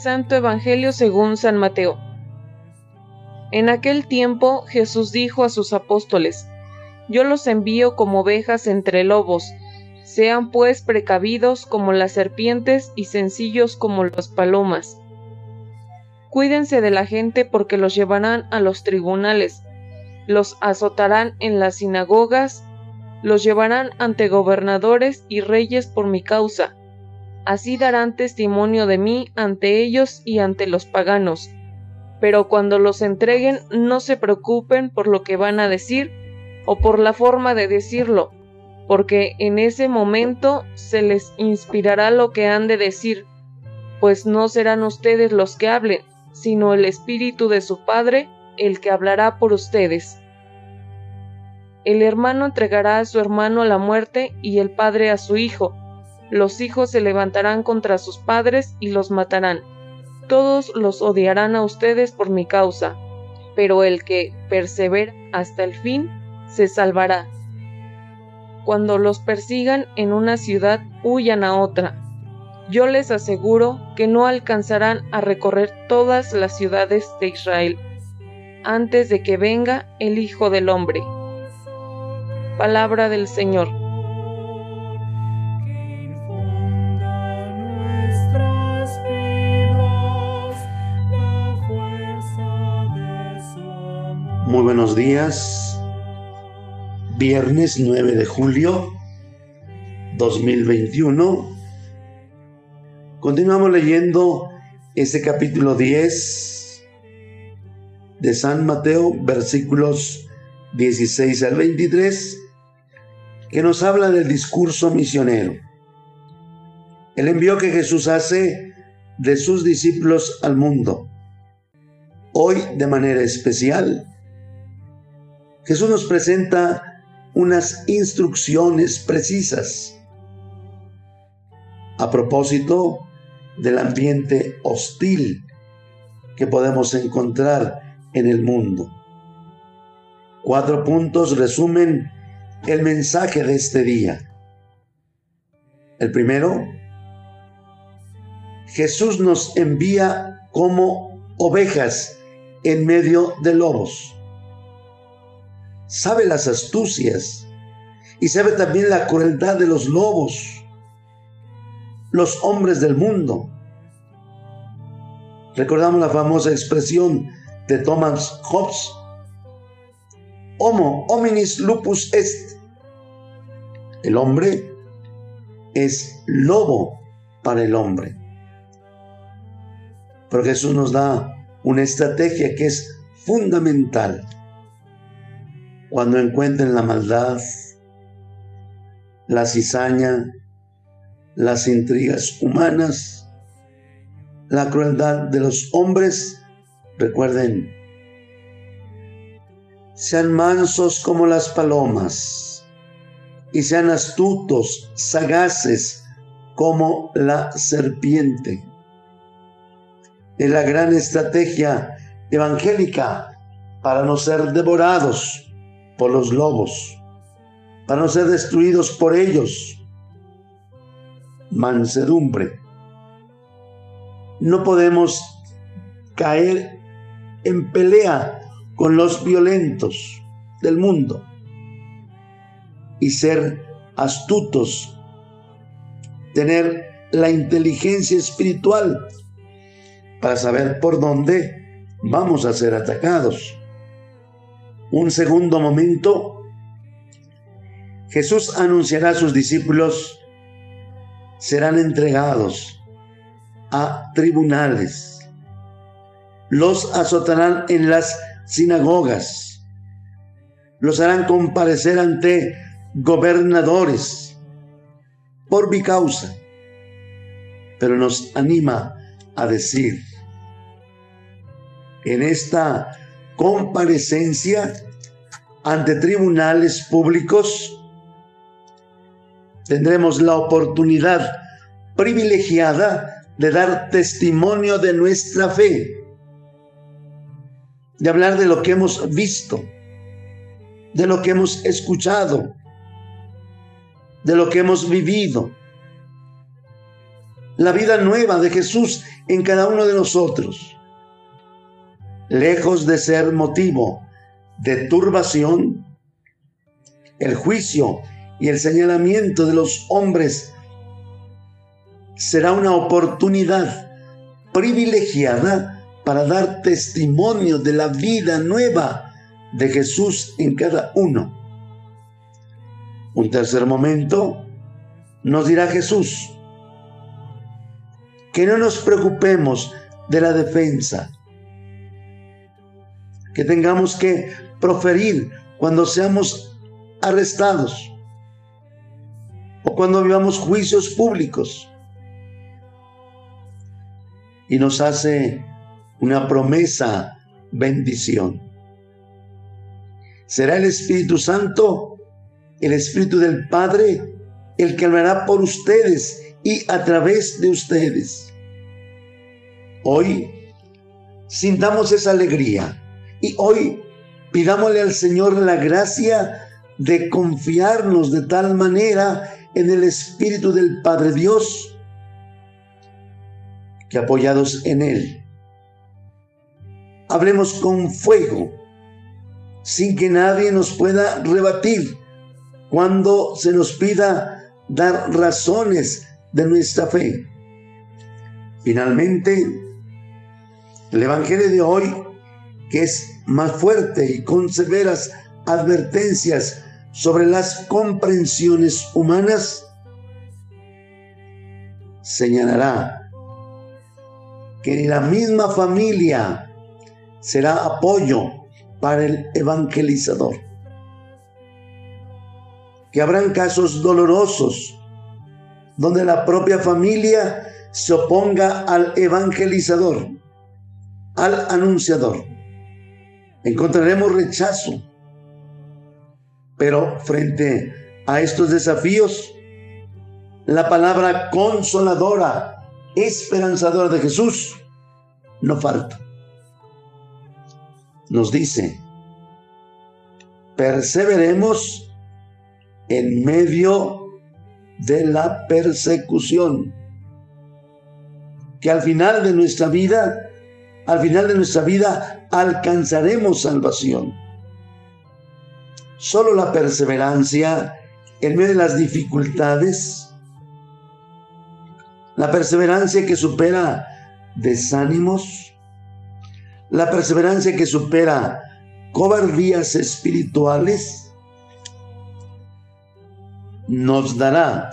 Santo Evangelio según San Mateo. En aquel tiempo Jesús dijo a sus apóstoles, Yo los envío como ovejas entre lobos, sean pues precavidos como las serpientes y sencillos como las palomas. Cuídense de la gente porque los llevarán a los tribunales, los azotarán en las sinagogas, los llevarán ante gobernadores y reyes por mi causa. Así darán testimonio de mí ante ellos y ante los paganos. Pero cuando los entreguen no se preocupen por lo que van a decir o por la forma de decirlo, porque en ese momento se les inspirará lo que han de decir, pues no serán ustedes los que hablen, sino el Espíritu de su Padre el que hablará por ustedes. El hermano entregará a su hermano a la muerte y el padre a su hijo. Los hijos se levantarán contra sus padres y los matarán. Todos los odiarán a ustedes por mi causa, pero el que persevera hasta el fin se salvará. Cuando los persigan en una ciudad, huyan a otra yo les aseguro que no alcanzarán a recorrer todas las ciudades de Israel antes de que venga el Hijo del Hombre. Palabra del Señor. Buenos días. Viernes 9 de julio 2021 Continuamos leyendo este capítulo 10 de San Mateo, versículos 16 al 23, que nos habla del discurso misionero. El envío que Jesús hace de sus discípulos al mundo. Hoy, de manera especial, Jesús nos presenta unas instrucciones precisas. A propósito del ambiente hostil que podemos encontrar en el mundo. Cuatro puntos resumen el mensaje de este día. El primero, Jesús nos envía como ovejas en medio de lobos. Sabe las astucias y sabe también la crueldad de los lobos los hombres del mundo. Recordamos la famosa expresión de Thomas Hobbes, Homo hominis lupus est. El hombre es lobo para el hombre. Pero Jesús nos da una estrategia que es fundamental. Cuando encuentren la maldad, la cizaña, las intrigas humanas, la crueldad de los hombres, recuerden, sean mansos como las palomas y sean astutos, sagaces como la serpiente. Es la gran estrategia evangélica para no ser devorados por los lobos, para no ser destruidos por ellos mansedumbre. No podemos caer en pelea con los violentos del mundo y ser astutos, tener la inteligencia espiritual para saber por dónde vamos a ser atacados. Un segundo momento, Jesús anunciará a sus discípulos serán entregados a tribunales. Los azotarán en las sinagogas. Los harán comparecer ante gobernadores por mi causa. Pero nos anima a decir, en esta comparecencia ante tribunales públicos, tendremos la oportunidad privilegiada de dar testimonio de nuestra fe, de hablar de lo que hemos visto, de lo que hemos escuchado, de lo que hemos vivido. la vida nueva de Jesús en cada uno de nosotros. Lejos de ser motivo de turbación, el juicio y el señalamiento de los hombres será una oportunidad privilegiada para dar testimonio de la vida nueva de Jesús en cada uno. Un tercer momento nos dirá Jesús que no nos preocupemos de la defensa, que tengamos que proferir cuando seamos arrestados o cuando vivamos juicios públicos. Y nos hace una promesa, bendición. Será el Espíritu Santo, el Espíritu del Padre, el que hablará por ustedes y a través de ustedes. Hoy sintamos esa alegría y hoy pidámosle al Señor la gracia de confiarnos de tal manera en el Espíritu del Padre Dios que apoyados en Él, hablemos con fuego, sin que nadie nos pueda rebatir cuando se nos pida dar razones de nuestra fe. Finalmente, el Evangelio de hoy, que es más fuerte y con severas advertencias sobre las comprensiones humanas, señalará que ni la misma familia será apoyo para el evangelizador, que habrán casos dolorosos donde la propia familia se oponga al evangelizador, al anunciador. Encontraremos rechazo. Pero frente a estos desafíos, la palabra consoladora, esperanzadora de Jesús no falta. Nos dice, perseveremos en medio de la persecución. Que al final de nuestra vida, al final de nuestra vida, alcanzaremos salvación. Solo la perseverancia en medio de las dificultades, la perseverancia que supera desánimos, la perseverancia que supera cobardías espirituales, nos dará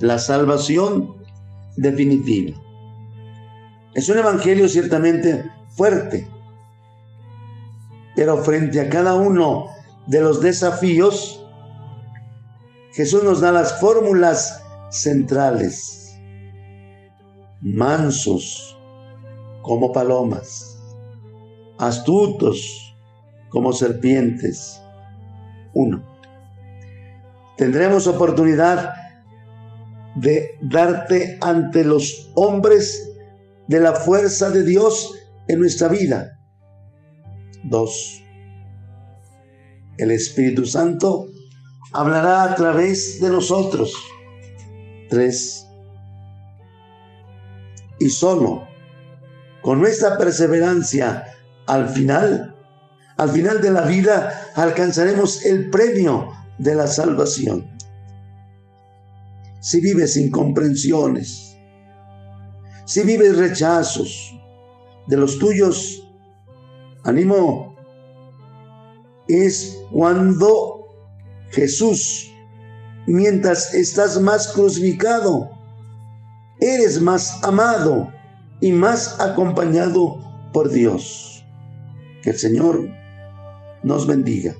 la salvación definitiva. Es un evangelio ciertamente fuerte, pero frente a cada uno de los desafíos, Jesús nos da las fórmulas centrales. Mansos como palomas, astutos como serpientes. Uno tendremos oportunidad de darte ante los hombres de la fuerza de Dios en nuestra vida. Dos, el Espíritu Santo hablará a través de nosotros. Tres, y solo con nuestra perseverancia al final, al final de la vida, alcanzaremos el premio de la salvación. Si vives incomprensiones, si vives rechazos de los tuyos, ánimo, es cuando Jesús, mientras estás más crucificado, eres más amado y más acompañado por Dios. Que el Señor nos bendiga.